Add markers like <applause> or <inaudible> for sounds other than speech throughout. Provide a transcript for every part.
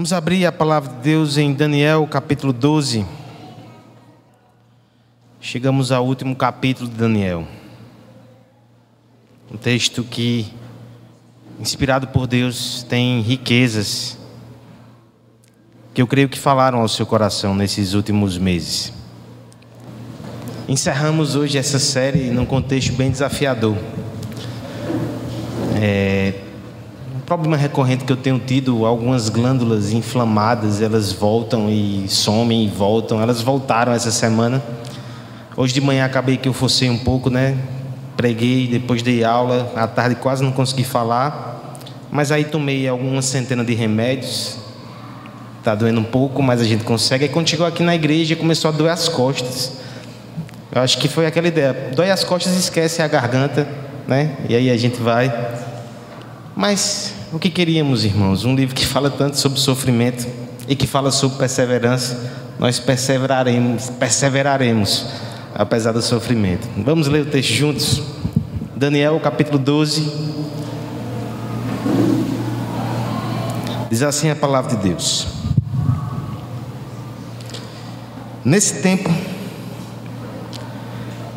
Vamos abrir a palavra de Deus em Daniel capítulo 12. Chegamos ao último capítulo de Daniel. Um texto que, inspirado por Deus, tem riquezas que eu creio que falaram ao seu coração nesses últimos meses. Encerramos hoje essa série num contexto bem desafiador. É, problema recorrente que eu tenho tido, algumas glândulas inflamadas, elas voltam e somem e voltam. Elas voltaram essa semana. Hoje de manhã acabei que eu forcei um pouco, né? Preguei, depois dei aula, à tarde quase não consegui falar. Mas aí tomei algumas centenas de remédios. Tá doendo um pouco, mas a gente consegue. Aí quando chegou aqui na igreja, começou a doer as costas. Eu acho que foi aquela ideia. Dói as costas esquece a garganta, né? E aí a gente vai. Mas o que queríamos, irmãos? Um livro que fala tanto sobre sofrimento e que fala sobre perseverança. Nós perseveraremos, perseveraremos apesar do sofrimento. Vamos ler o texto juntos? Daniel, capítulo 12. Diz assim a palavra de Deus. Nesse tempo,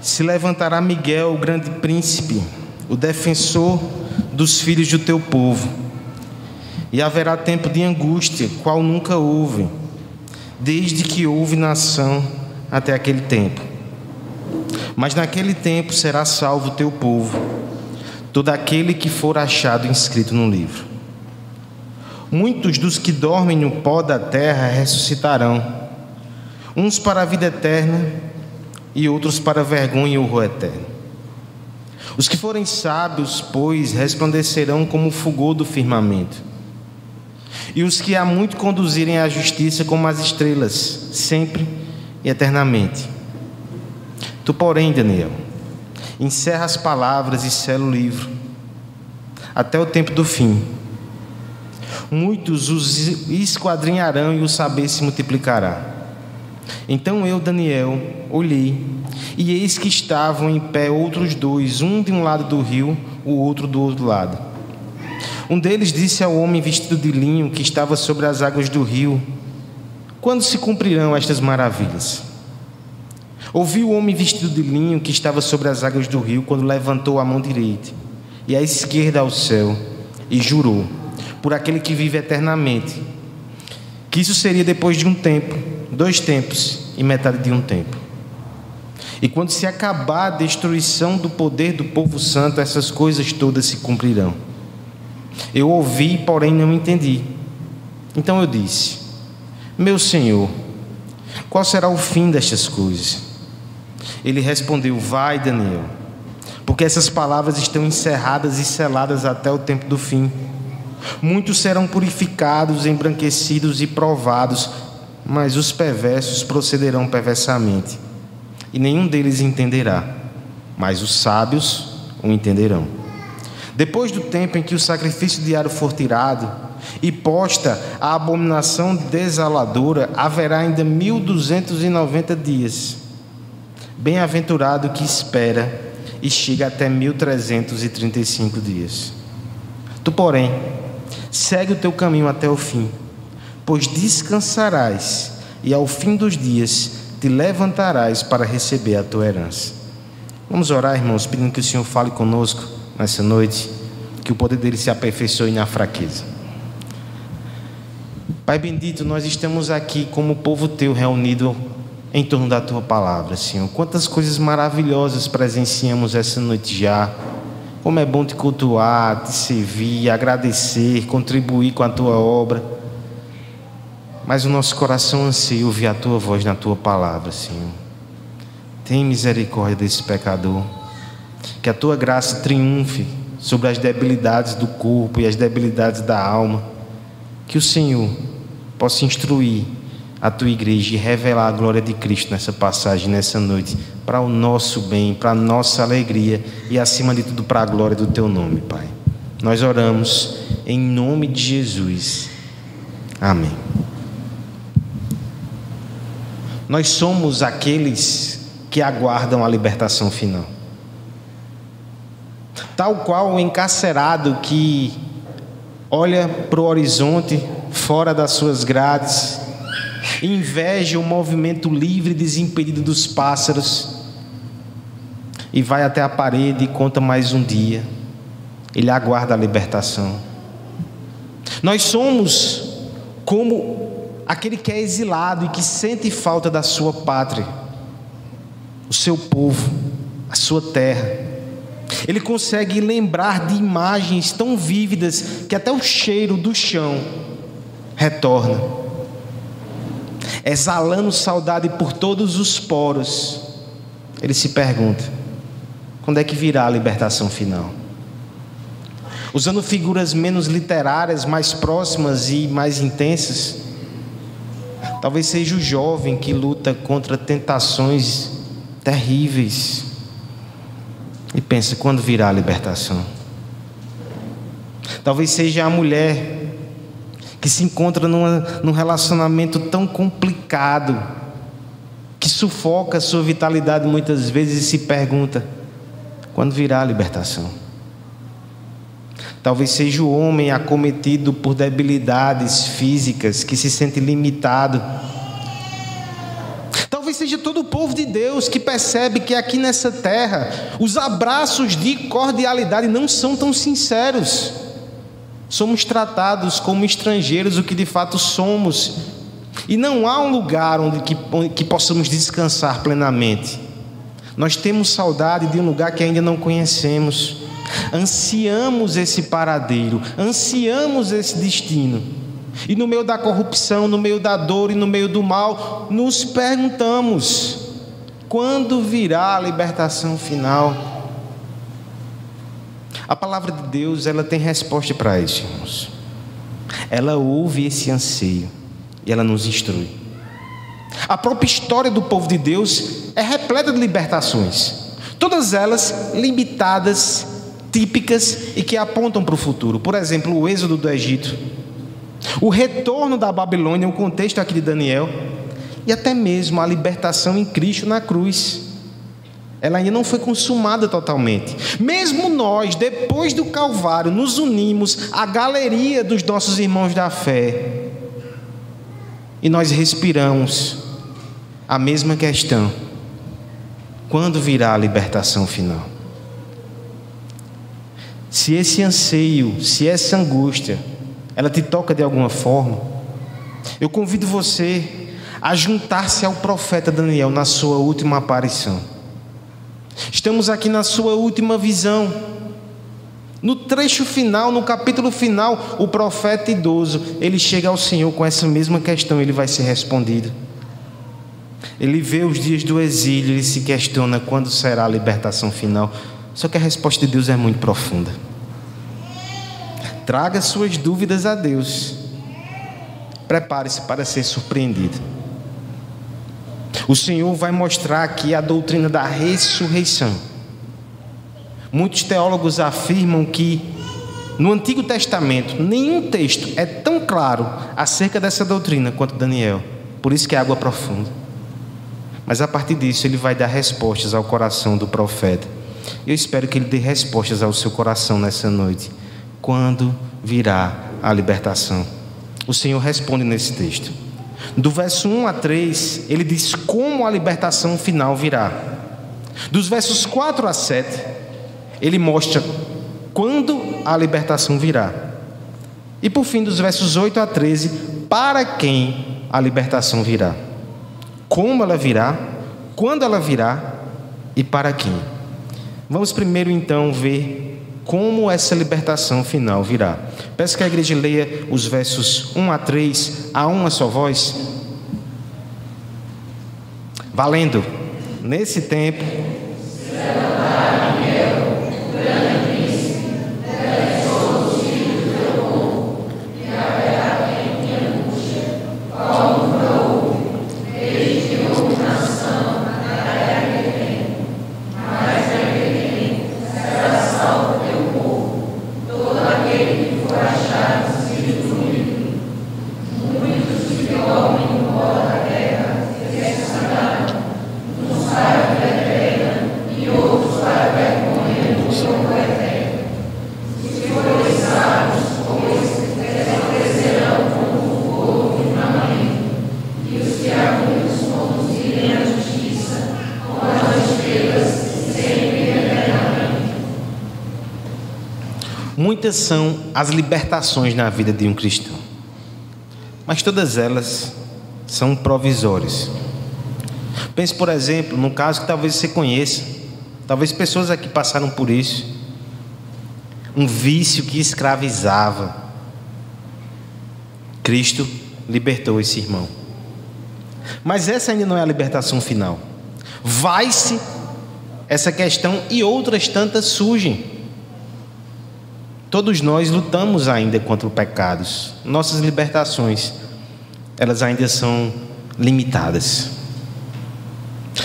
se levantará Miguel, o grande príncipe, o defensor dos filhos do teu povo. E haverá tempo de angústia, qual nunca houve, desde que houve nação até aquele tempo. Mas naquele tempo será salvo o teu povo, todo aquele que for achado inscrito no livro. Muitos dos que dormem no pó da terra ressuscitarão, uns para a vida eterna e outros para vergonha e horror eterno. Os que forem sábios, pois, resplandecerão como o fulgor do firmamento. E os que há muito conduzirem à justiça como as estrelas, sempre e eternamente. Tu, porém, Daniel, encerra as palavras e sela o livro, até o tempo do fim. Muitos os esquadrinharão e o saber se multiplicará. Então eu, Daniel, olhei, e eis que estavam em pé outros dois, um de um lado do rio, o outro do outro lado. Um deles disse ao homem vestido de linho que estava sobre as águas do rio: Quando se cumprirão estas maravilhas? Ouvi o homem vestido de linho que estava sobre as águas do rio quando levantou a mão direita e a esquerda ao céu e jurou, por aquele que vive eternamente, que isso seria depois de um tempo dois tempos e metade de um tempo. E quando se acabar a destruição do poder do povo santo, essas coisas todas se cumprirão. Eu ouvi, porém não entendi. Então eu disse: Meu Senhor, qual será o fim destas coisas? Ele respondeu: Vai, Daniel, porque essas palavras estão encerradas e seladas até o tempo do fim. Muitos serão purificados, embranquecidos e provados mas os perversos procederão perversamente, e nenhum deles entenderá, mas os sábios o entenderão. Depois do tempo em que o sacrifício diário for tirado e posta a abominação desaladora, haverá ainda mil duzentos e noventa dias. Bem-aventurado que espera e chega até mil trezentos e trinta e cinco dias. Tu, porém, segue o teu caminho até o fim pois descansarás e ao fim dos dias te levantarás para receber a tua herança. Vamos orar, irmãos, pedindo que o Senhor fale conosco nessa noite, que o poder dele se aperfeiçoe na fraqueza. Pai bendito, nós estamos aqui como povo teu reunido em torno da tua palavra, Senhor. Quantas coisas maravilhosas presenciamos essa noite já. Como é bom te cultuar, te servir, agradecer, contribuir com a tua obra. Mas o nosso coração anseia ouvir a tua voz na tua palavra, Senhor. Tem misericórdia desse pecador. Que a tua graça triunfe sobre as debilidades do corpo e as debilidades da alma. Que o Senhor possa instruir a tua igreja e revelar a glória de Cristo nessa passagem, nessa noite, para o nosso bem, para a nossa alegria e, acima de tudo, para a glória do teu nome, Pai. Nós oramos em nome de Jesus. Amém. Nós somos aqueles que aguardam a libertação final. Tal qual o encarcerado que olha para o horizonte, fora das suas grades, inveja o movimento livre e desimpedido dos pássaros, e vai até a parede e conta mais um dia. Ele aguarda a libertação. Nós somos como aquele que é exilado e que sente falta da sua pátria, o seu povo, a sua terra. Ele consegue lembrar de imagens tão vívidas que até o cheiro do chão retorna. Exalando saudade por todos os poros, ele se pergunta: quando é que virá a libertação final? Usando figuras menos literárias, mais próximas e mais intensas, talvez seja o jovem que luta contra tentações terríveis e pensa: quando virá a libertação? Talvez seja a mulher que se encontra numa, num relacionamento tão complicado, que sufoca a sua vitalidade muitas vezes e se pergunta: quando virá a libertação? Talvez seja o homem acometido por debilidades físicas, que se sente limitado. Talvez seja todo o povo de Deus que percebe que aqui nessa terra os abraços de cordialidade não são tão sinceros. Somos tratados como estrangeiros, o que de fato somos. E não há um lugar onde que, onde que possamos descansar plenamente. Nós temos saudade de um lugar que ainda não conhecemos. Ansiamos esse paradeiro, ansiamos esse destino. E no meio da corrupção, no meio da dor e no meio do mal, nos perguntamos: quando virá a libertação final? A palavra de Deus, ela tem resposta para isso, irmãos. Ela ouve esse anseio e ela nos instrui. A própria história do povo de Deus é repleta de libertações, todas elas limitadas, típicas e que apontam para o futuro. Por exemplo, o êxodo do Egito, o retorno da Babilônia, o contexto aqui de Daniel, e até mesmo a libertação em Cristo na cruz. Ela ainda não foi consumada totalmente. Mesmo nós, depois do Calvário, nos unimos à galeria dos nossos irmãos da fé. E nós respiramos a mesma questão: quando virá a libertação final? Se esse anseio, se essa angústia, ela te toca de alguma forma, eu convido você a juntar-se ao profeta Daniel na sua última aparição. Estamos aqui na sua última visão. No trecho final, no capítulo final, o profeta idoso, ele chega ao Senhor com essa mesma questão, ele vai ser respondido. Ele vê os dias do exílio, ele se questiona quando será a libertação final. Só que a resposta de Deus é muito profunda. Traga suas dúvidas a Deus. Prepare-se para ser surpreendido. O Senhor vai mostrar aqui a doutrina da ressurreição. Muitos teólogos afirmam que no Antigo Testamento nenhum texto é tão claro acerca dessa doutrina quanto Daniel. Por isso que é água profunda. Mas a partir disso ele vai dar respostas ao coração do profeta. Eu espero que ele dê respostas ao seu coração nessa noite. Quando virá a libertação? O Senhor responde nesse texto. Do verso 1 a 3, ele diz como a libertação final virá. Dos versos 4 a 7, ele mostra quando a libertação virá. E por fim, dos versos 8 a 13, para quem a libertação virá como ela virá, quando ela virá e para quem. Vamos primeiro então ver como essa libertação final virá. Peço que a igreja leia os versos 1 a 3 a uma só voz. Valendo. Nesse tempo. Muitas são as libertações na vida de um cristão, mas todas elas são provisórias. Pense, por exemplo, num caso que talvez você conheça, talvez pessoas aqui passaram por isso. Um vício que escravizava. Cristo libertou esse irmão. Mas essa ainda não é a libertação final. Vai-se essa questão e outras tantas surgem. Todos nós lutamos ainda contra os pecados. Nossas libertações, elas ainda são limitadas.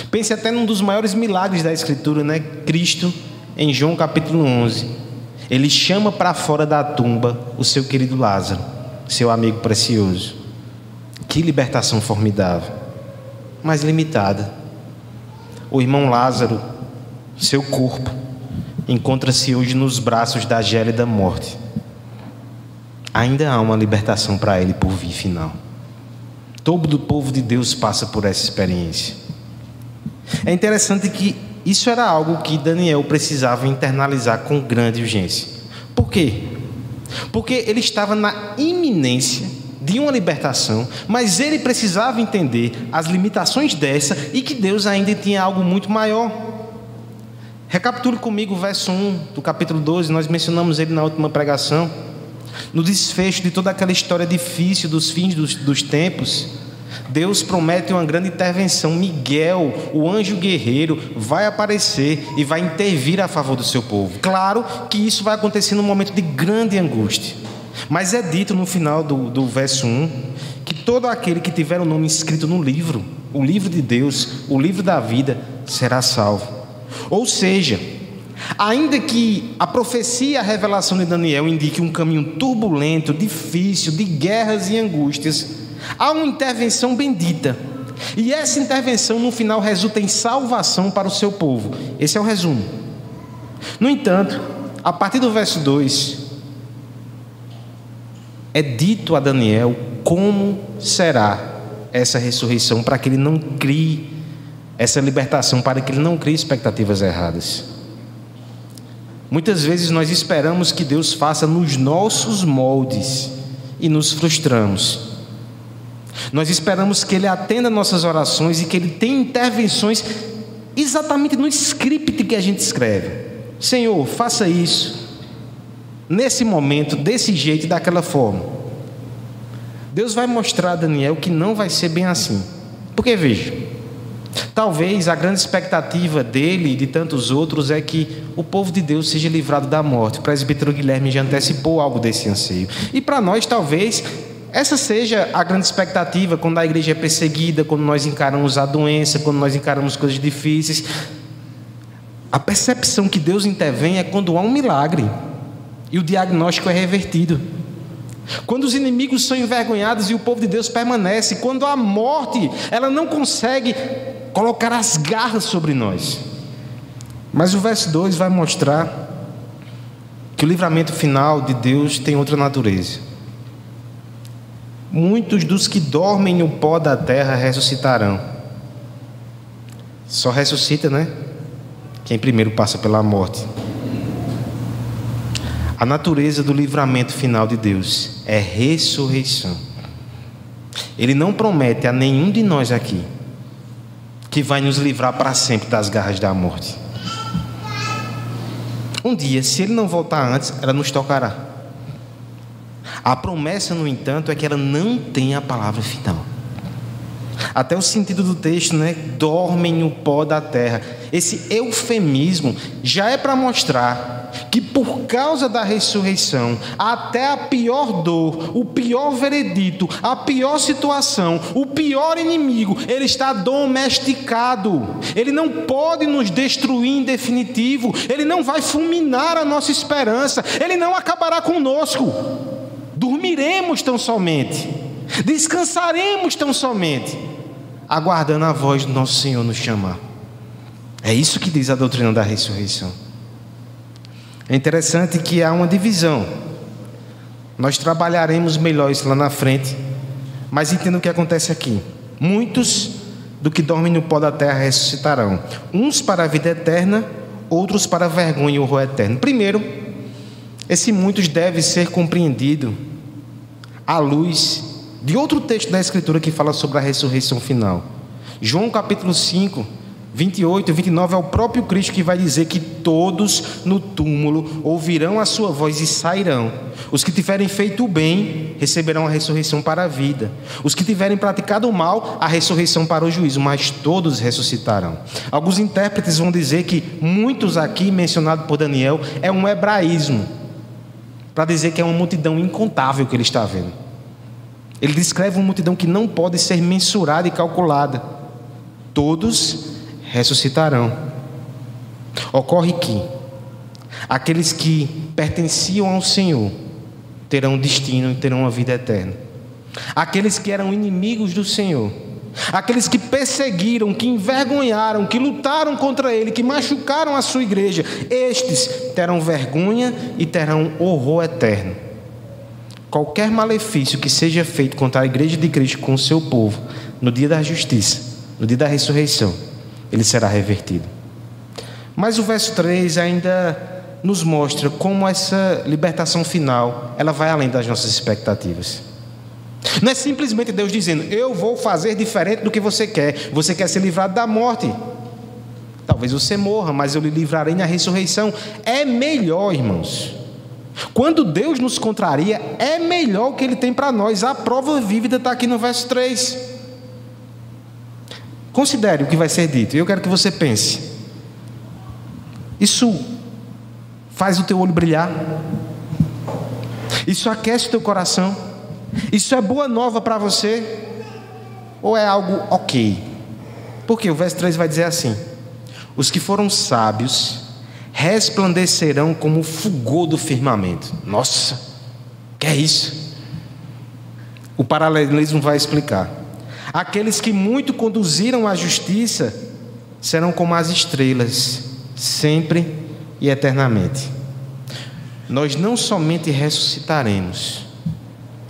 Pense até num dos maiores milagres da Escritura, né? Cristo, em João capítulo 11. Ele chama para fora da tumba o seu querido Lázaro, seu amigo precioso. Que libertação formidável, mas limitada. O irmão Lázaro, seu corpo, encontra-se hoje nos braços da gélida morte. Ainda há uma libertação para ele por vir final. Todo o povo de Deus passa por essa experiência. É interessante que isso era algo que Daniel precisava internalizar com grande urgência. Por quê? Porque ele estava na iminência de uma libertação, mas ele precisava entender as limitações dessa e que Deus ainda tinha algo muito maior. Recapitule comigo o verso 1 do capítulo 12, nós mencionamos ele na última pregação. No desfecho de toda aquela história difícil dos fins dos, dos tempos, Deus promete uma grande intervenção. Miguel, o anjo guerreiro, vai aparecer e vai intervir a favor do seu povo. Claro que isso vai acontecer num momento de grande angústia. Mas é dito no final do, do verso 1 que todo aquele que tiver o nome escrito no livro, o livro de Deus, o livro da vida, será salvo. Ou seja, ainda que a profecia a revelação de Daniel indique um caminho turbulento, difícil, de guerras e angústias, há uma intervenção bendita. E essa intervenção no final resulta em salvação para o seu povo. Esse é o resumo. No entanto, a partir do verso 2, é dito a Daniel como será essa ressurreição para que ele não crie essa libertação, para que ele não crie expectativas erradas. Muitas vezes nós esperamos que Deus faça nos nossos moldes e nos frustramos. Nós esperamos que Ele atenda nossas orações e que Ele tenha intervenções exatamente no script que a gente escreve. Senhor, faça isso nesse momento, desse jeito daquela forma. Deus vai mostrar a Daniel que não vai ser bem assim. Porque veja, talvez a grande expectativa dele e de tantos outros é que o povo de Deus seja livrado da morte. O presbítero Guilherme já antecipou algo desse anseio. E para nós, talvez, essa seja a grande expectativa quando a igreja é perseguida, quando nós encaramos a doença, quando nós encaramos coisas difíceis. A percepção que Deus intervém é quando há um milagre e o diagnóstico é revertido. Quando os inimigos são envergonhados e o povo de Deus permanece, quando a morte ela não consegue colocar as garras sobre nós. Mas o verso 2 vai mostrar que o livramento final de Deus tem outra natureza. Muitos dos que dormem no pó da terra ressuscitarão. Só ressuscita, né? Quem primeiro passa pela morte. A natureza do livramento final de Deus é ressurreição. Ele não promete a nenhum de nós aqui que vai nos livrar para sempre das garras da morte. Um dia, se ele não voltar antes, ela nos tocará. A promessa, no entanto, é que ela não tem a palavra final. Até o sentido do texto, né? Dormem no pó da terra. Esse eufemismo já é para mostrar que por causa da ressurreição, até a pior dor, o pior veredito, a pior situação, o pior inimigo, ele está domesticado. Ele não pode nos destruir em definitivo, ele não vai fulminar a nossa esperança, ele não acabará conosco. Dormiremos tão somente, descansaremos tão somente, aguardando a voz do nosso Senhor nos chamar. É isso que diz a doutrina da ressurreição. É interessante que há uma divisão. Nós trabalharemos melhor isso lá na frente, mas entenda o que acontece aqui. Muitos do que dormem no pó da terra ressuscitarão, uns para a vida eterna, outros para a vergonha e o horror eterno. Primeiro, Esse muitos deve ser compreendido à luz de outro texto da Escritura que fala sobre a ressurreição final. João capítulo 5, 28 e 29 é o próprio Cristo que vai dizer que todos no túmulo ouvirão a sua voz e sairão. Os que tiverem feito o bem receberão a ressurreição para a vida. Os que tiverem praticado o mal, a ressurreição para o juízo, mas todos ressuscitarão. Alguns intérpretes vão dizer que muitos aqui mencionado por Daniel é um hebraísmo, para dizer que é uma multidão incontável que ele está vendo. Ele descreve uma multidão que não pode ser mensurada e calculada. Todos ressuscitarão. Ocorre que aqueles que pertenciam ao Senhor terão destino e terão a vida eterna. Aqueles que eram inimigos do Senhor, aqueles que perseguiram, que envergonharam, que lutaram contra ele, que machucaram a sua igreja, estes terão vergonha e terão horror eterno. Qualquer malefício que seja feito contra a igreja de Cristo com o seu povo, no dia da justiça, no dia da ressurreição, ele será revertido. Mas o verso 3 ainda nos mostra como essa libertação final, ela vai além das nossas expectativas. Não é simplesmente Deus dizendo: "Eu vou fazer diferente do que você quer. Você quer ser livrado da morte. Talvez você morra, mas eu lhe livrarei na ressurreição." É melhor, irmãos. Quando Deus nos contraria, é melhor o que ele tem para nós. A prova vívida está aqui no verso 3. Considere o que vai ser dito. Eu quero que você pense. Isso faz o teu olho brilhar? Isso aquece o teu coração? Isso é boa nova para você? Ou é algo ok? Porque o verso 3 vai dizer assim: Os que foram sábios resplandecerão como o fulgor do firmamento. Nossa, que é isso? O paralelismo vai explicar. Aqueles que muito conduziram a justiça serão como as estrelas, sempre e eternamente. Nós não somente ressuscitaremos,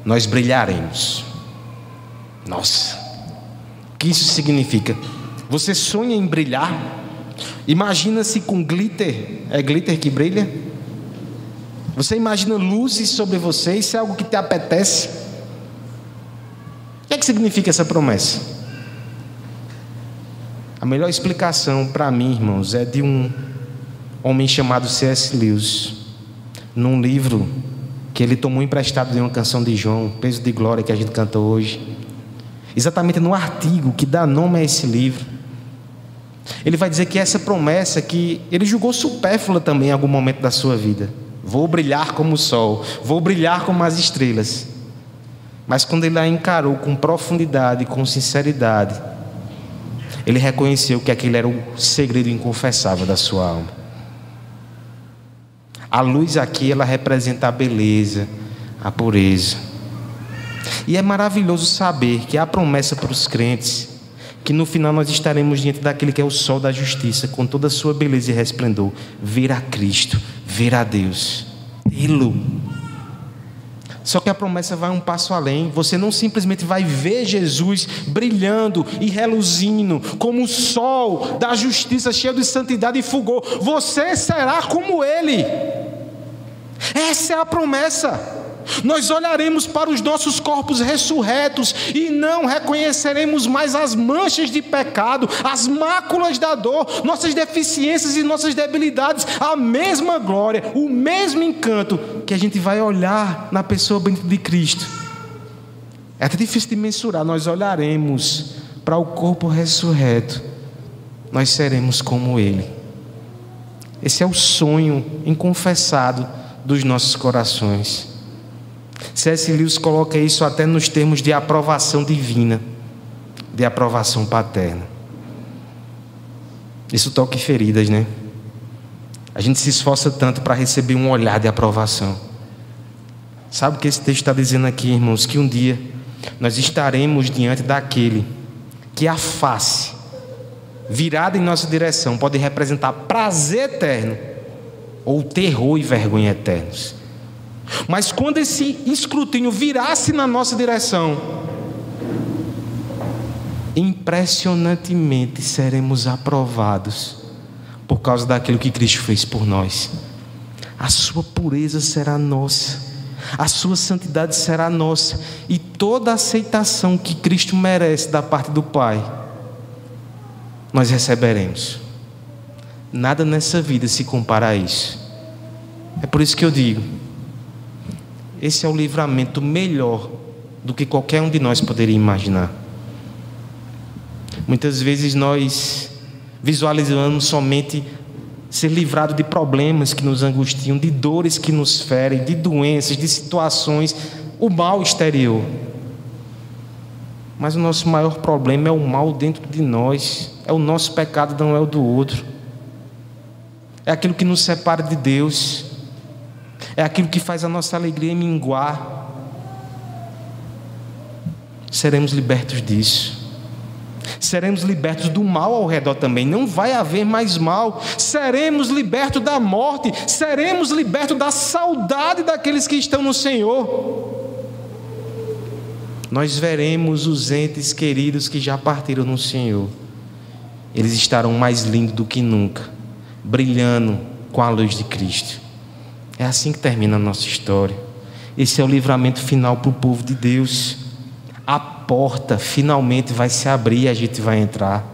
nós brilharemos. Nossa, o que isso significa? Você sonha em brilhar? Imagina-se com glitter, é glitter que brilha? Você imagina luzes sobre você, isso é algo que te apetece? Que é que significa essa promessa? A melhor explicação para mim, irmãos, é de um homem chamado C.S. Lewis, num livro que ele tomou emprestado de uma canção de João, Peso de Glória, que a gente canta hoje. Exatamente no artigo que dá nome a esse livro. Ele vai dizer que essa promessa que ele julgou supérflua também em algum momento da sua vida. Vou brilhar como o sol, vou brilhar como as estrelas. Mas quando ele a encarou com profundidade, com sinceridade, ele reconheceu que aquele era o segredo inconfessável da sua alma. A luz aqui, ela representa a beleza, a pureza. E é maravilhoso saber que há promessa para os crentes que no final nós estaremos diante daquele que é o sol da justiça, com toda a sua beleza e resplendor, ver a Cristo, ver a Deus, tê-lo só que a promessa vai um passo além. Você não simplesmente vai ver Jesus brilhando e reluzindo como o sol da justiça, cheio de santidade e fulgor. Você será como Ele. Essa é a promessa. Nós olharemos para os nossos corpos ressurretos e não reconheceremos mais as manchas de pecado, as máculas da dor, nossas deficiências e nossas debilidades, a mesma glória, o mesmo encanto que a gente vai olhar na pessoa de Cristo. É até difícil de mensurar, nós olharemos para o corpo ressurreto, nós seremos como Ele. Esse é o sonho inconfessado dos nossos corações. C.S. Lewis coloca isso até nos termos de aprovação divina, de aprovação paterna. Isso toca em feridas, né? A gente se esforça tanto para receber um olhar de aprovação. Sabe o que esse texto está dizendo aqui, irmãos? Que um dia nós estaremos diante daquele que a face virada em nossa direção pode representar prazer eterno ou terror e vergonha eternos. Mas quando esse escrutínio virasse na nossa direção, impressionantemente seremos aprovados por causa daquilo que Cristo fez por nós. a sua pureza será nossa, a sua santidade será nossa, e toda a aceitação que Cristo merece da parte do Pai, nós receberemos. Nada nessa vida se compara a isso. É por isso que eu digo: esse é o livramento melhor do que qualquer um de nós poderia imaginar. Muitas vezes nós visualizamos somente ser livrado de problemas que nos angustiam, de dores que nos ferem, de doenças, de situações, o mal exterior. Mas o nosso maior problema é o mal dentro de nós, é o nosso pecado, não é o do outro. É aquilo que nos separa de Deus, é aquilo que faz a nossa alegria minguar. Seremos libertos disso seremos libertos do mal ao redor também, não vai haver mais mal, seremos libertos da morte, seremos libertos da saudade daqueles que estão no Senhor. Nós veremos os entes queridos que já partiram no Senhor, eles estarão mais lindos do que nunca, brilhando com a luz de Cristo. É assim que termina a nossa história. Esse é o livramento final para o povo de Deus a porta finalmente vai se abrir e a gente vai entrar.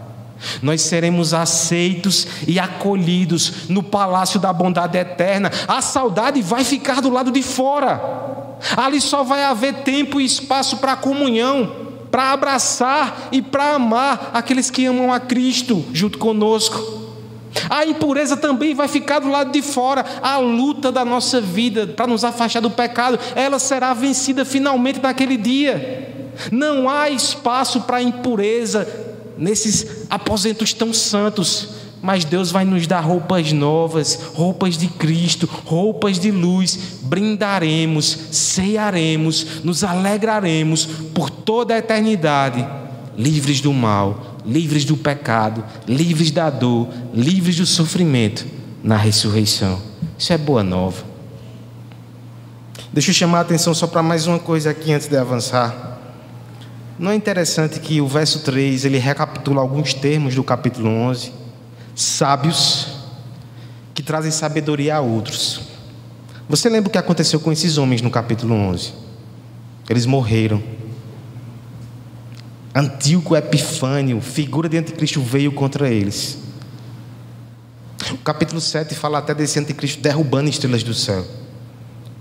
Nós seremos aceitos e acolhidos no palácio da bondade eterna. A saudade vai ficar do lado de fora. Ali só vai haver tempo e espaço para comunhão, para abraçar e para amar aqueles que amam a Cristo junto conosco. A impureza também vai ficar do lado de fora. A luta da nossa vida para nos afastar do pecado, ela será vencida finalmente naquele dia. Não há espaço para impureza nesses aposentos tão santos. Mas Deus vai nos dar roupas novas, roupas de Cristo, roupas de luz. Brindaremos, cearemos, nos alegraremos por toda a eternidade, livres do mal, livres do pecado, livres da dor, livres do sofrimento na ressurreição. Isso é boa nova. Deixa eu chamar a atenção só para mais uma coisa aqui antes de avançar. Não é interessante que o verso 3 ele recapitula alguns termos do capítulo 11? Sábios que trazem sabedoria a outros. Você lembra o que aconteceu com esses homens no capítulo 11? Eles morreram. Antíoco Epifânio, figura de anticristo, veio contra eles. O capítulo 7 fala até desse anticristo derrubando estrelas do céu.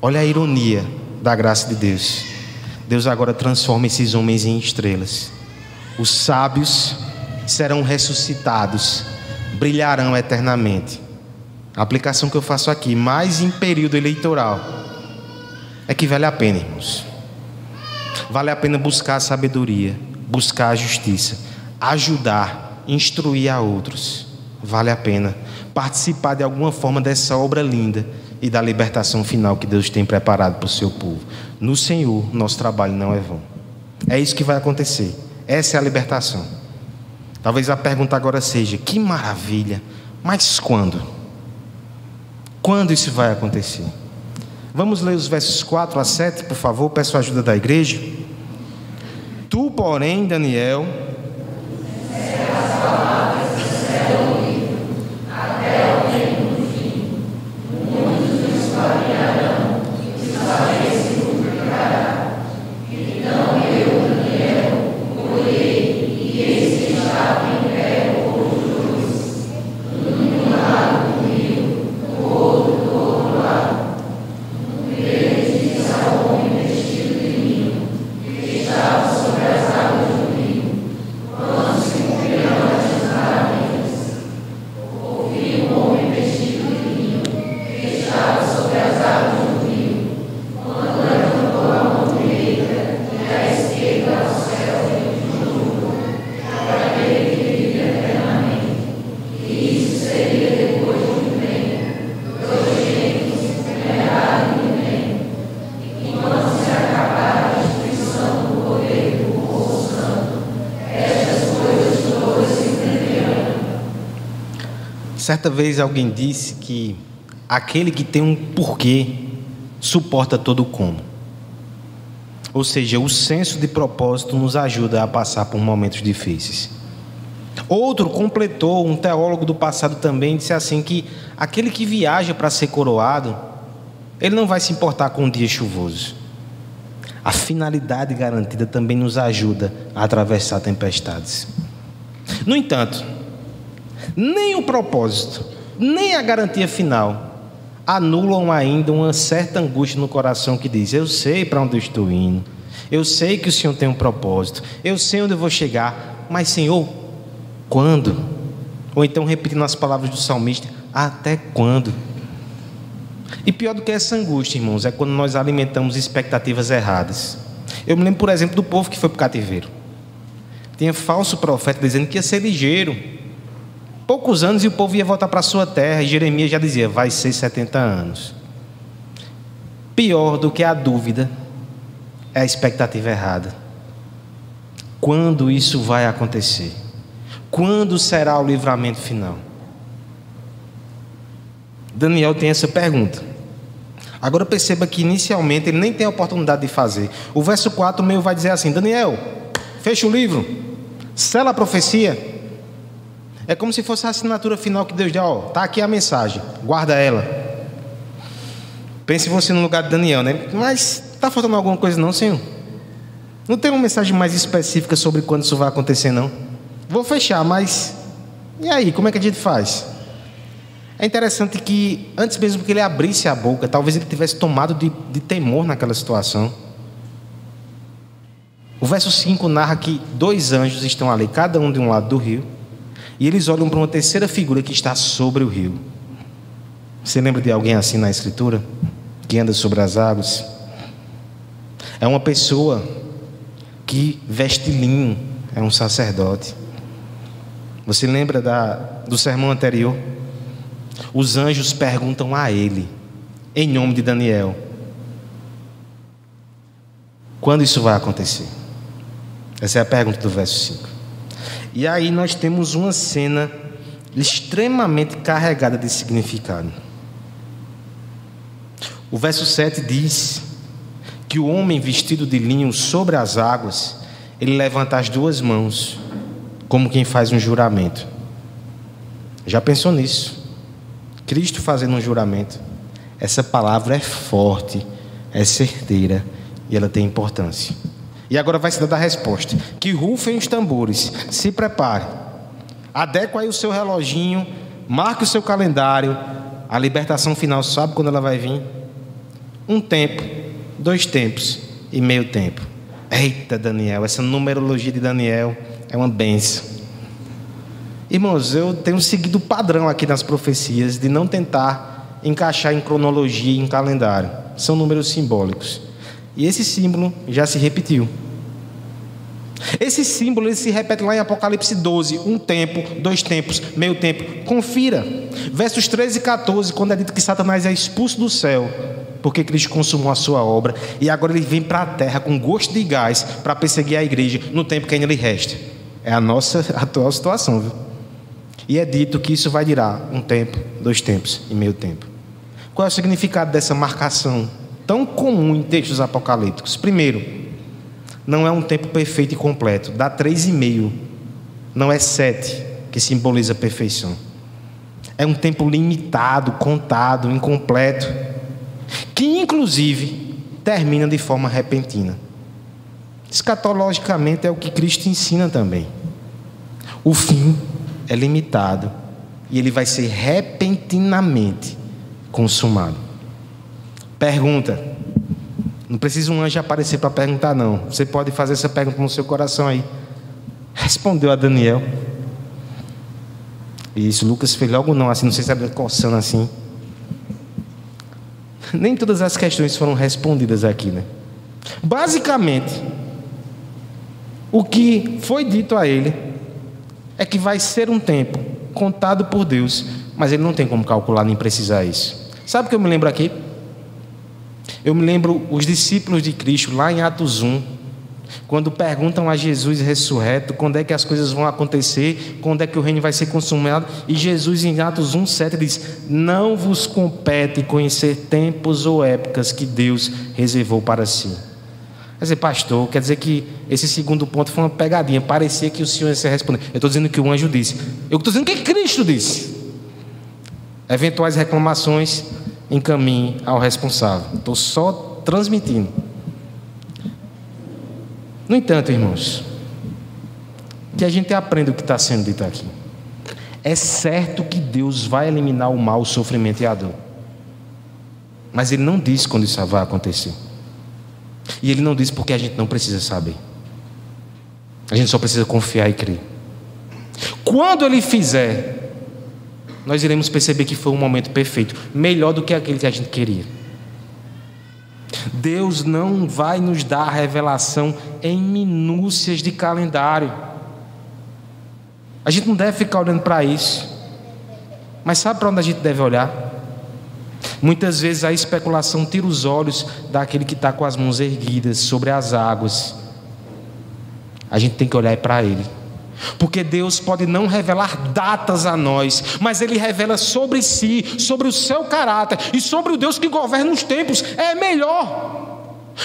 Olha a ironia da graça de Deus. Deus agora transforma esses homens em estrelas. Os sábios serão ressuscitados, brilharão eternamente. A aplicação que eu faço aqui, mais em período eleitoral, é que vale a pena, irmãos. Vale a pena buscar a sabedoria, buscar a justiça, ajudar, instruir a outros. Vale a pena participar de alguma forma dessa obra linda e da libertação final que Deus tem preparado para o seu povo. No Senhor, nosso trabalho não é vão. É isso que vai acontecer. Essa é a libertação. Talvez a pergunta agora seja: que maravilha, mas quando? Quando isso vai acontecer? Vamos ler os versos 4 a 7, por favor, peço a ajuda da igreja. Tu, porém, Daniel, Certa vez alguém disse que aquele que tem um porquê suporta todo o como. Ou seja, o senso de propósito nos ajuda a passar por momentos difíceis. Outro completou, um teólogo do passado também disse assim que aquele que viaja para ser coroado Ele não vai se importar com um dia chuvoso. A finalidade garantida também nos ajuda a atravessar tempestades. No entanto, nem o propósito, nem a garantia final anulam ainda uma certa angústia no coração que diz: Eu sei para onde eu estou indo, eu sei que o Senhor tem um propósito, eu sei onde eu vou chegar, mas Senhor, quando? Ou então, repetindo as palavras do salmista: Até quando? E pior do que essa angústia, irmãos, é quando nós alimentamos expectativas erradas. Eu me lembro, por exemplo, do povo que foi para o cativeiro. Tinha falso profeta dizendo que ia ser ligeiro. Poucos anos e o povo ia voltar para a sua terra. E Jeremias já dizia: vai ser 70 anos. Pior do que a dúvida é a expectativa errada. Quando isso vai acontecer? Quando será o livramento final? Daniel tem essa pergunta. Agora perceba que inicialmente ele nem tem a oportunidade de fazer. O verso 4 meio vai dizer assim: Daniel, fecha o livro, sela a profecia. É como se fosse a assinatura final que Deus deu, ó, tá aqui a mensagem, guarda ela. Pense você no lugar de Daniel, né? Mas está faltando alguma coisa não, Senhor? Não tem uma mensagem mais específica sobre quando isso vai acontecer, não? Vou fechar, mas e aí, como é que a gente faz? É interessante que, antes mesmo que ele abrisse a boca, talvez ele tivesse tomado de, de temor naquela situação. O verso 5 narra que dois anjos estão ali, cada um de um lado do rio, e eles olham para uma terceira figura que está sobre o rio. Você lembra de alguém assim na Escritura? Que anda sobre as águas? É uma pessoa que veste linho, é um sacerdote. Você lembra da, do sermão anterior? Os anjos perguntam a ele, em nome de Daniel: quando isso vai acontecer? Essa é a pergunta do verso 5. E aí nós temos uma cena extremamente carregada de significado. O verso 7 diz que o homem vestido de linho sobre as águas, ele levanta as duas mãos, como quem faz um juramento. Já pensou nisso? Cristo fazendo um juramento. Essa palavra é forte, é certeira e ela tem importância. E agora vai se dar a resposta. Que rufem os tambores, se prepare. Adequa aí o seu reloginho, marque o seu calendário. A libertação final, sabe quando ela vai vir? Um tempo, dois tempos e meio tempo. Eita, Daniel, essa numerologia de Daniel é uma benção. Irmãos, eu tenho seguido o padrão aqui nas profecias de não tentar encaixar em cronologia e em calendário. São números simbólicos. E esse símbolo já se repetiu. Esse símbolo ele se repete lá em Apocalipse 12, um tempo, dois tempos, meio tempo. Confira. Versos 13 e 14, quando é dito que Satanás é expulso do céu, porque Cristo consumou a sua obra, e agora ele vem para a terra com gosto de gás para perseguir a igreja no tempo que ainda lhe resta. É a nossa <laughs> atual situação, viu? E é dito que isso vai durar um tempo, dois tempos e meio tempo. Qual é o significado dessa marcação tão comum em textos apocalípticos? Primeiro, não é um tempo perfeito e completo, dá três e meio, não é sete, que simboliza a perfeição. É um tempo limitado, contado, incompleto, que inclusive termina de forma repentina. Escatologicamente é o que Cristo ensina também. O fim é limitado e ele vai ser repentinamente consumado. Pergunta. Não precisa um anjo aparecer para perguntar, não. Você pode fazer essa pergunta no seu coração aí. Respondeu a Daniel. Isso, Lucas fez logo não, assim, não sei se era coçando assim. Nem todas as questões foram respondidas aqui, né? Basicamente, o que foi dito a ele é que vai ser um tempo contado por Deus, mas ele não tem como calcular nem precisar isso. Sabe o que eu me lembro aqui? Eu me lembro os discípulos de Cristo lá em Atos 1, quando perguntam a Jesus ressurreto quando é que as coisas vão acontecer, quando é que o reino vai ser consumado, e Jesus em Atos 1:7 diz: "Não vos compete conhecer tempos ou épocas que Deus reservou para si". Quer dizer, pastor, quer dizer que esse segundo ponto foi uma pegadinha. Parecia que o Senhor ia responder. Eu estou dizendo que o anjo disse. Eu estou dizendo que Cristo disse. Eventuais reclamações encaminhe ao responsável. Estou só transmitindo. No entanto, irmãos, que a gente aprenda o que está sendo dito aqui. É certo que Deus vai eliminar o mal, o sofrimento e a dor. Mas Ele não diz quando isso vai acontecer. E Ele não diz porque a gente não precisa saber. A gente só precisa confiar e crer. Quando Ele fizer, nós iremos perceber que foi um momento perfeito, melhor do que aquele que a gente queria. Deus não vai nos dar revelação em minúcias de calendário. A gente não deve ficar olhando para isso. Mas sabe para onde a gente deve olhar? Muitas vezes a especulação tira os olhos daquele que está com as mãos erguidas sobre as águas. A gente tem que olhar para Ele. Porque Deus pode não revelar datas a nós, mas Ele revela sobre si, sobre o seu caráter e sobre o Deus que governa os tempos. É melhor.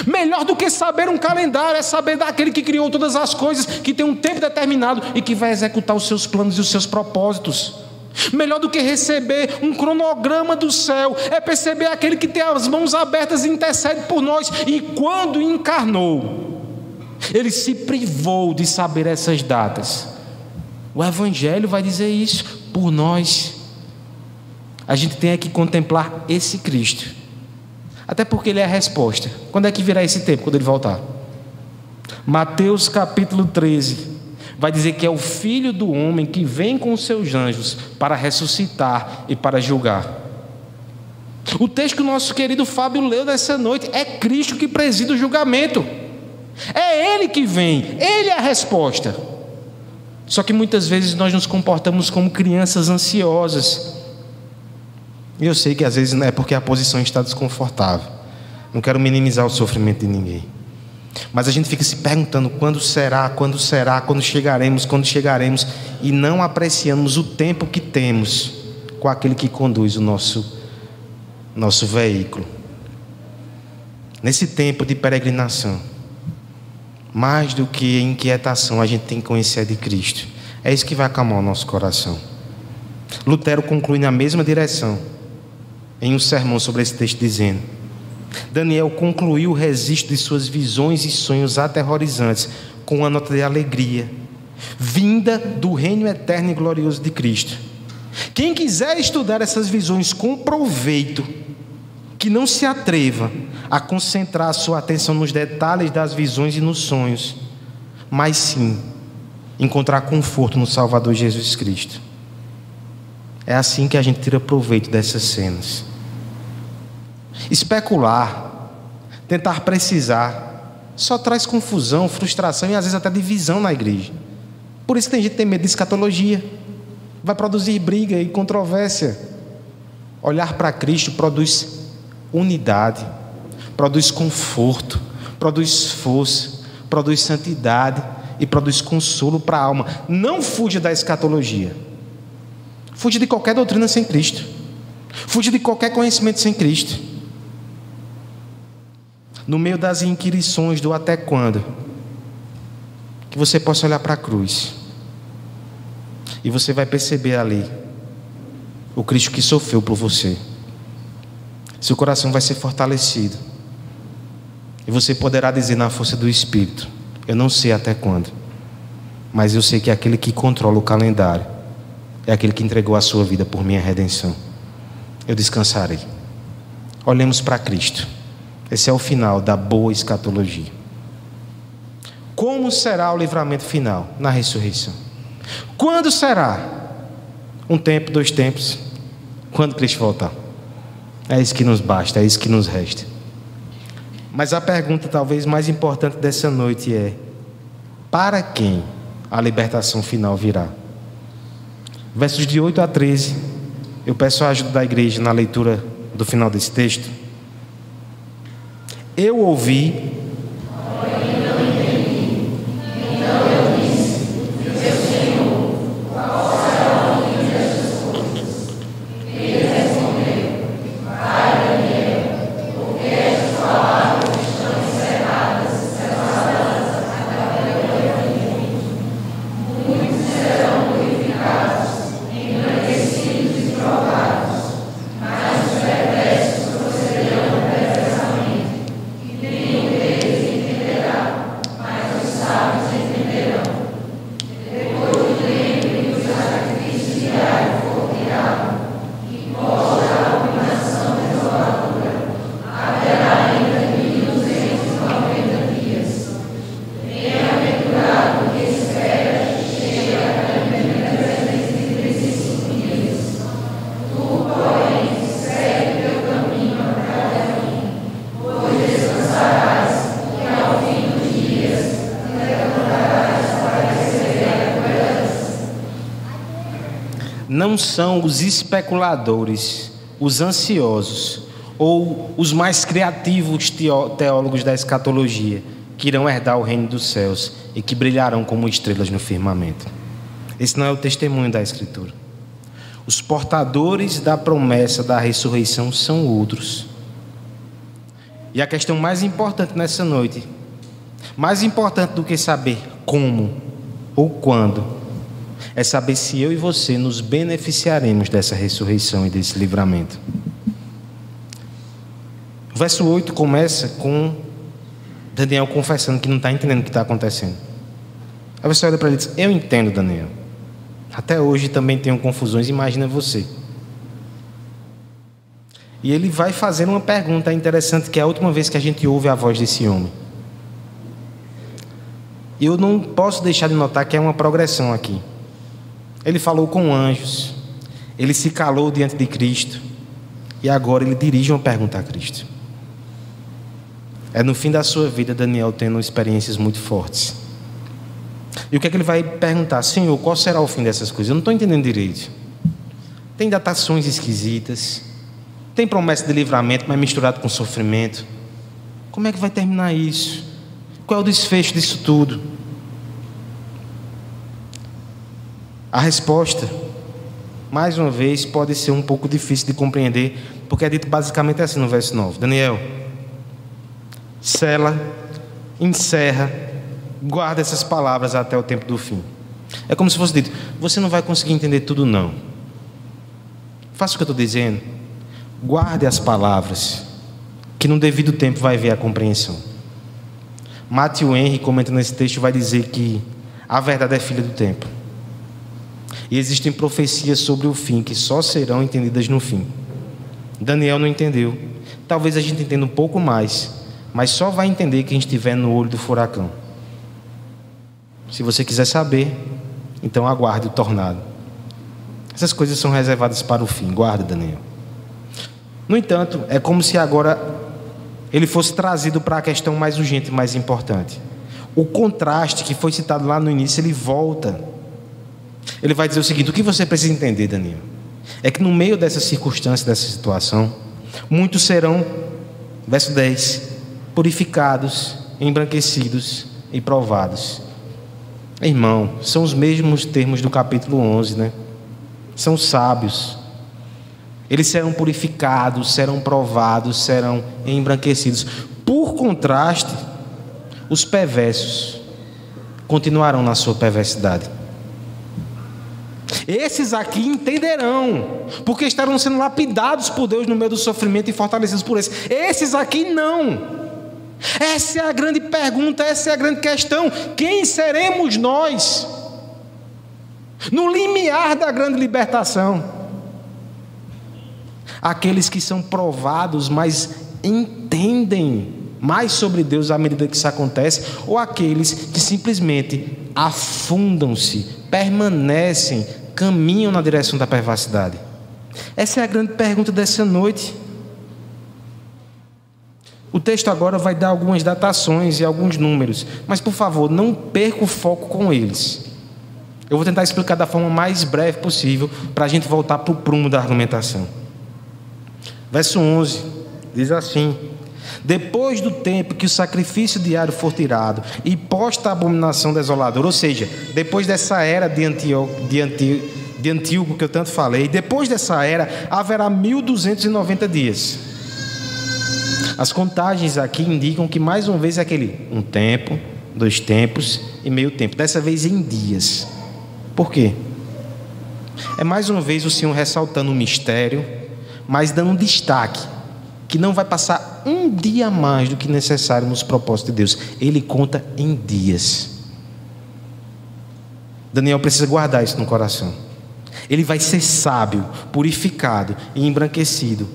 Melhor do que saber um calendário é saber daquele que criou todas as coisas, que tem um tempo determinado e que vai executar os seus planos e os seus propósitos. Melhor do que receber um cronograma do céu é perceber aquele que tem as mãos abertas e intercede por nós. E quando encarnou, ele se privou de saber essas datas. O Evangelho vai dizer isso por nós. A gente tem que contemplar esse Cristo até porque ele é a resposta. Quando é que virá esse tempo? Quando ele voltar. Mateus capítulo 13 vai dizer que é o filho do homem que vem com os seus anjos para ressuscitar e para julgar. O texto que o nosso querido Fábio leu nessa noite é Cristo que preside o julgamento. É Ele que vem, Ele é a resposta. Só que muitas vezes nós nos comportamos como crianças ansiosas e eu sei que às vezes é porque a posição está desconfortável. Não quero minimizar o sofrimento de ninguém. Mas a gente fica se perguntando quando será, quando será, quando chegaremos, quando chegaremos, e não apreciamos o tempo que temos com aquele que conduz o nosso, nosso veículo. Nesse tempo de peregrinação, mais do que inquietação, a gente tem que conhecer de Cristo. É isso que vai acalmar o nosso coração. Lutero conclui na mesma direção em um sermão sobre esse texto, dizendo: Daniel concluiu o registro de suas visões e sonhos aterrorizantes com uma nota de alegria, vinda do reino eterno e glorioso de Cristo. Quem quiser estudar essas visões com proveito, que não se atreva a concentrar sua atenção nos detalhes das visões e nos sonhos, mas sim encontrar conforto no Salvador Jesus Cristo. É assim que a gente tira proveito dessas cenas. Especular, tentar precisar, só traz confusão, frustração e às vezes até divisão na igreja. Por isso tem gente que tem medo de escatologia. Vai produzir briga e controvérsia. Olhar para Cristo produz unidade, produz conforto, produz força, produz santidade e produz consolo para a alma. Não fuja da escatologia. Fuja de qualquer doutrina sem Cristo. Fuja de qualquer conhecimento sem Cristo no meio das inquirições do até quando, que você possa olhar para a cruz e você vai perceber ali o Cristo que sofreu por você. Seu coração vai ser fortalecido e você poderá dizer na força do Espírito: Eu não sei até quando, mas eu sei que aquele que controla o calendário é aquele que entregou a sua vida por minha redenção. Eu descansarei. Olhemos para Cristo. Esse é o final da boa escatologia. Como será o livramento final? Na ressurreição. Quando será? Um tempo, dois tempos. Quando Cristo voltar. É isso que nos basta, é isso que nos resta. Mas a pergunta talvez mais importante dessa noite é: para quem a libertação final virá? Versos de 8 a 13. Eu peço a ajuda da igreja na leitura do final desse texto. Eu ouvi não são os especuladores, os ansiosos ou os mais criativos teólogos da escatologia que irão herdar o reino dos céus e que brilharão como estrelas no firmamento. Esse não é o testemunho da Escritura. Os portadores da promessa da ressurreição são outros. E a questão mais importante nessa noite, mais importante do que saber como ou quando, é saber se eu e você nos beneficiaremos dessa ressurreição e desse livramento. O verso 8 começa com Daniel confessando que não está entendendo o que está acontecendo. Aí você olha para ele e diz: Eu entendo, Daniel. Até hoje também tenho confusões, imagina você. E ele vai fazendo uma pergunta interessante, que é a última vez que a gente ouve a voz desse homem. Eu não posso deixar de notar que é uma progressão aqui. Ele falou com anjos, ele se calou diante de Cristo, e agora ele dirige uma pergunta a Cristo. É no fim da sua vida, Daniel tendo experiências muito fortes. E o que é que ele vai perguntar? Senhor, qual será o fim dessas coisas? Eu não estou entendendo direito. Tem datações esquisitas. Tem promessa de livramento, mas misturado com sofrimento. Como é que vai terminar isso? Qual é o desfecho disso tudo? A resposta, mais uma vez, pode ser um pouco difícil de compreender, porque é dito basicamente assim no verso 9: Daniel, sela, encerra, guarda essas palavras até o tempo do fim. É como se fosse dito: você não vai conseguir entender tudo, não. Faça o que eu estou dizendo. Guarde as palavras, que no devido tempo vai ver a compreensão. Matthew Henry, comentando nesse texto, vai dizer que a verdade é filha do tempo. E existem profecias sobre o fim que só serão entendidas no fim. Daniel não entendeu. Talvez a gente entenda um pouco mais mas só vai entender quem estiver no olho do furacão. Se você quiser saber, então aguarde o tornado. Essas coisas são reservadas para o fim. Guarda, Daniel. No entanto, é como se agora ele fosse trazido para a questão mais urgente mais importante. O contraste que foi citado lá no início, ele volta. Ele vai dizer o seguinte: o que você precisa entender, Daniel? É que no meio dessa circunstância, dessa situação, muitos serão, verso 10, purificados, embranquecidos e provados. Irmão, são os mesmos termos do capítulo 11, né? São sábios. Eles serão purificados, serão provados, serão embranquecidos. Por contraste, os perversos continuarão na sua perversidade. Esses aqui entenderão, porque estarão sendo lapidados por Deus no meio do sofrimento e fortalecidos por esse. Esses aqui não. Essa é a grande pergunta, essa é a grande questão. Quem seremos nós? No limiar da grande libertação. Aqueles que são provados, mas entendem mais sobre Deus à medida que isso acontece, ou aqueles que simplesmente afundam-se, permanecem, caminham na direção da perversidade? Essa é a grande pergunta dessa noite. O texto agora vai dar algumas datações e alguns números, mas por favor, não perca o foco com eles. Eu vou tentar explicar da forma mais breve possível para a gente voltar para o prumo da argumentação. Verso 11 diz assim: Depois do tempo que o sacrifício diário for tirado e posta a abominação desoladora, ou seja, depois dessa era de Antíoco, de, Antí, de Antíoco que eu tanto falei, depois dessa era haverá 1290 dias. As contagens aqui indicam que mais uma vez é aquele um tempo, dois tempos e meio tempo, dessa vez em dias. Por quê? É mais uma vez o Senhor ressaltando o mistério, mas dando um destaque que não vai passar um dia mais do que necessário nos propósitos de Deus. Ele conta em dias. Daniel precisa guardar isso no coração. Ele vai ser sábio, purificado e embranquecido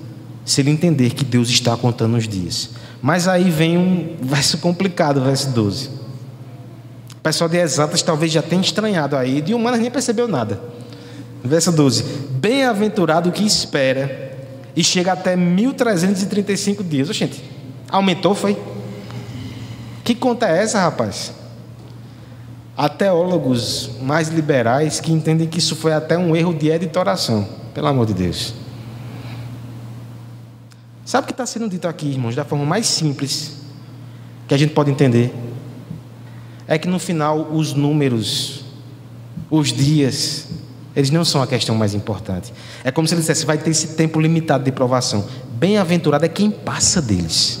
se ele entender que Deus está contando os dias. Mas aí vem um verso complicado, verso 12. O pessoal de exatas talvez já tenha estranhado aí, de humanas nem percebeu nada. Verso 12: Bem-aventurado que espera e chega até 1335 dias. Gente, aumentou, foi? Que conta é essa, rapaz? Há teólogos mais liberais que entendem que isso foi até um erro de editoração, pelo amor de Deus. Sabe o que está sendo dito aqui, irmãos, da forma mais simples que a gente pode entender? É que no final os números, os dias, eles não são a questão mais importante. É como se ele dissesse: vai ter esse tempo limitado de provação. Bem-aventurado é quem passa deles.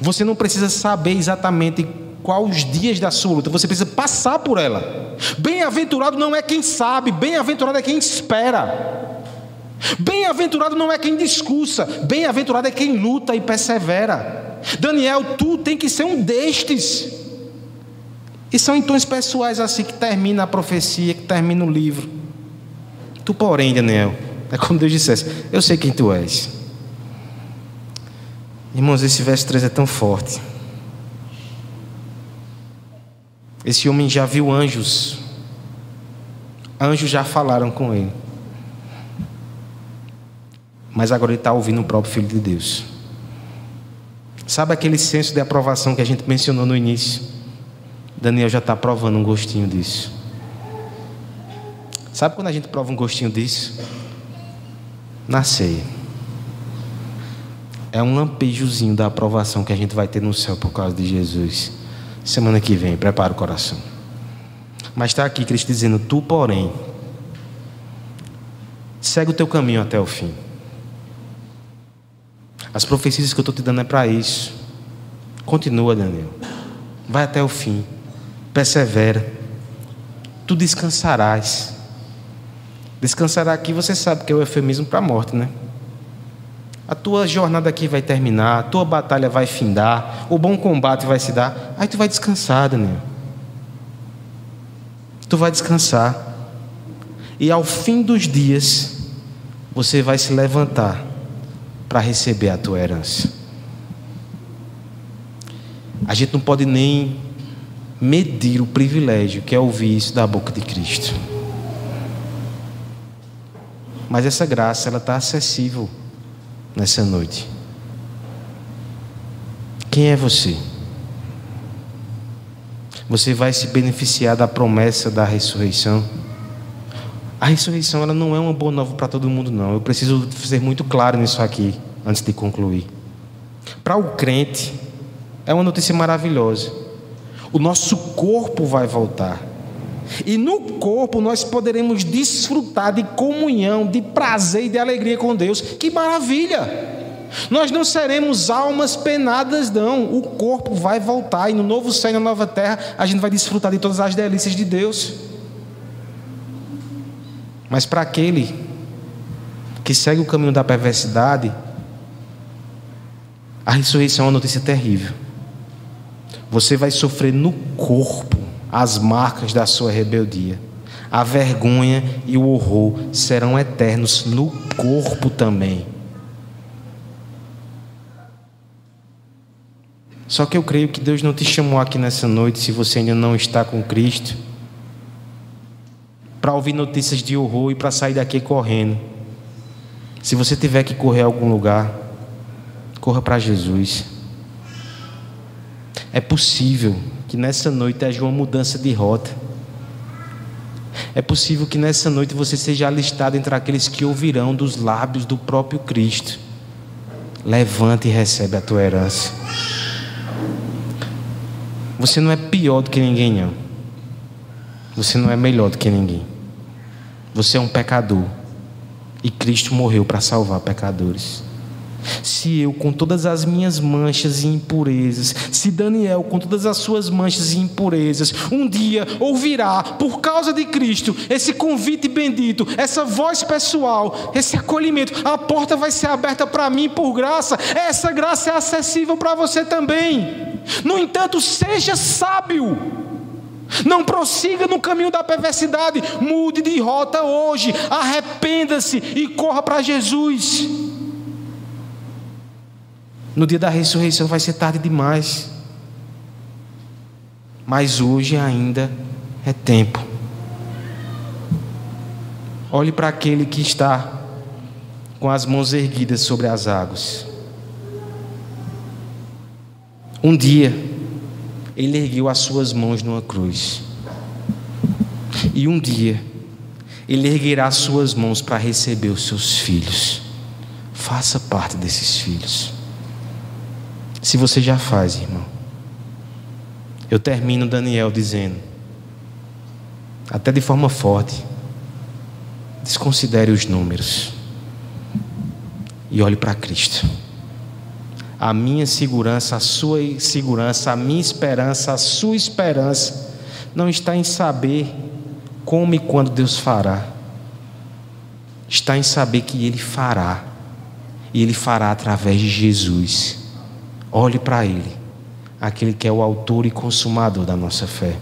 Você não precisa saber exatamente quais os dias da sua luta, você precisa passar por ela. Bem-aventurado não é quem sabe, bem-aventurado é quem espera. Bem-aventurado não é quem discursa, bem-aventurado é quem luta e persevera. Daniel, tu tem que ser um destes. E são em tons pessoais assim que termina a profecia, que termina o livro. Tu, porém, Daniel, é como Deus dissesse: Eu sei quem tu és. Irmãos, esse verso 3 é tão forte. Esse homem já viu anjos. Anjos já falaram com ele. Mas agora ele está ouvindo o próprio Filho de Deus. Sabe aquele senso de aprovação que a gente mencionou no início? Daniel já está provando um gostinho disso. Sabe quando a gente prova um gostinho disso? Na ceia. É um lampejozinho da aprovação que a gente vai ter no céu por causa de Jesus. Semana que vem, prepara o coração. Mas está aqui Cristo dizendo: Tu, porém, segue o teu caminho até o fim. As profecias que eu estou te dando é para isso. Continua, Daniel. Vai até o fim. Persevera. Tu descansarás. Descansará aqui, você sabe que é o eufemismo para a morte, né? A tua jornada aqui vai terminar, a tua batalha vai findar, o bom combate vai se dar. Aí tu vai descansar, Daniel. Tu vai descansar. E ao fim dos dias, você vai se levantar para receber a tua herança. A gente não pode nem medir o privilégio que é ouvir isso da boca de Cristo. Mas essa graça ela está acessível nessa noite. Quem é você? Você vai se beneficiar da promessa da ressurreição? A ressurreição ela não é uma boa nova para todo mundo, não. Eu preciso ser muito claro nisso aqui, antes de concluir. Para o crente, é uma notícia maravilhosa. O nosso corpo vai voltar. E no corpo nós poderemos desfrutar de comunhão, de prazer e de alegria com Deus. Que maravilha! Nós não seremos almas penadas, não. O corpo vai voltar e no novo céu e na nova terra a gente vai desfrutar de todas as delícias de Deus. Mas para aquele que segue o caminho da perversidade, a ressurreição é uma notícia terrível. Você vai sofrer no corpo as marcas da sua rebeldia. A vergonha e o horror serão eternos no corpo também. Só que eu creio que Deus não te chamou aqui nessa noite, se você ainda não está com Cristo, para ouvir notícias de horror e para sair daqui correndo. Se você tiver que correr a algum lugar, corra para Jesus. É possível que nessa noite haja uma mudança de rota. É possível que nessa noite você seja alistado entre aqueles que ouvirão dos lábios do próprio Cristo. Levante e recebe a tua herança. Você não é pior do que ninguém, não. Você não é melhor do que ninguém. Você é um pecador. E Cristo morreu para salvar pecadores se eu, com todas as minhas manchas e impurezas, se Daniel, com todas as suas manchas e impurezas, um dia ouvirá, por causa de Cristo, esse convite bendito, essa voz pessoal, esse acolhimento, a porta vai ser aberta para mim por graça, essa graça é acessível para você também. No entanto, seja sábio. Não prossiga no caminho da perversidade, mude de rota hoje, arrependa-se e corra para Jesus. No dia da ressurreição vai ser tarde demais. Mas hoje ainda é tempo. Olhe para aquele que está com as mãos erguidas sobre as águas. Um dia ele ergueu as suas mãos numa cruz. E um dia, ele erguerá as suas mãos para receber os seus filhos. Faça parte desses filhos. Se você já faz, irmão. Eu termino Daniel dizendo, até de forma forte, desconsidere os números e olhe para Cristo. A minha segurança, a sua segurança, a minha esperança, a sua esperança não está em saber como e quando Deus fará. Está em saber que Ele fará. E Ele fará através de Jesus. Olhe para Ele, aquele que é o autor e consumador da nossa fé.